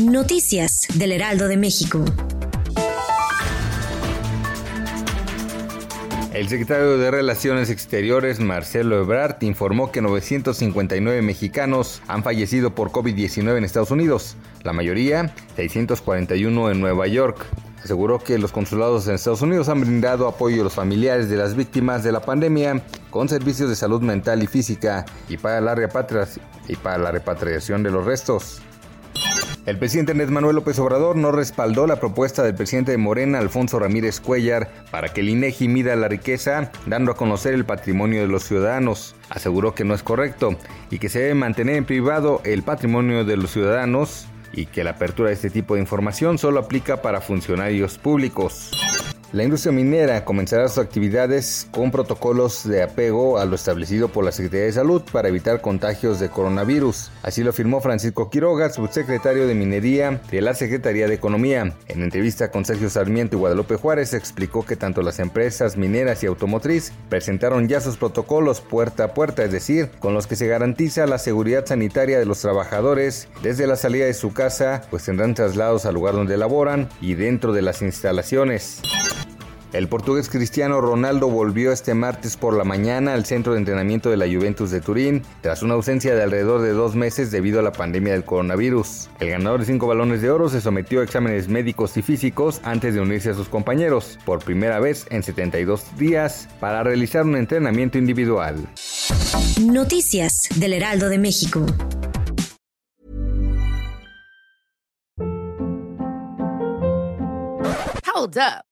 Noticias del Heraldo de México. El secretario de Relaciones Exteriores, Marcelo Ebrard, informó que 959 mexicanos han fallecido por COVID-19 en Estados Unidos, la mayoría 641 en Nueva York. Aseguró que los consulados en Estados Unidos han brindado apoyo a los familiares de las víctimas de la pandemia con servicios de salud mental y física y para la, y para la repatriación de los restos. El presidente Andrés Manuel López Obrador no respaldó la propuesta del presidente de Morena, Alfonso Ramírez Cuellar, para que el INEGI mida la riqueza, dando a conocer el patrimonio de los ciudadanos. Aseguró que no es correcto y que se debe mantener en privado el patrimonio de los ciudadanos y que la apertura de este tipo de información solo aplica para funcionarios públicos. La industria minera comenzará sus actividades con protocolos de apego a lo establecido por la Secretaría de Salud para evitar contagios de coronavirus. Así lo afirmó Francisco Quiroga, subsecretario de Minería de la Secretaría de Economía. En entrevista con Sergio Sarmiento y Guadalupe Juárez explicó que tanto las empresas mineras y automotriz presentaron ya sus protocolos puerta a puerta, es decir, con los que se garantiza la seguridad sanitaria de los trabajadores desde la salida de su casa, pues tendrán traslados al lugar donde laboran y dentro de las instalaciones. El portugués Cristiano Ronaldo volvió este martes por la mañana al centro de entrenamiento de la Juventus de Turín tras una ausencia de alrededor de dos meses debido a la pandemia del coronavirus. El ganador de cinco balones de oro se sometió a exámenes médicos y físicos antes de unirse a sus compañeros, por primera vez en 72 días, para realizar un entrenamiento individual. Noticias del Heraldo de México. Hold up.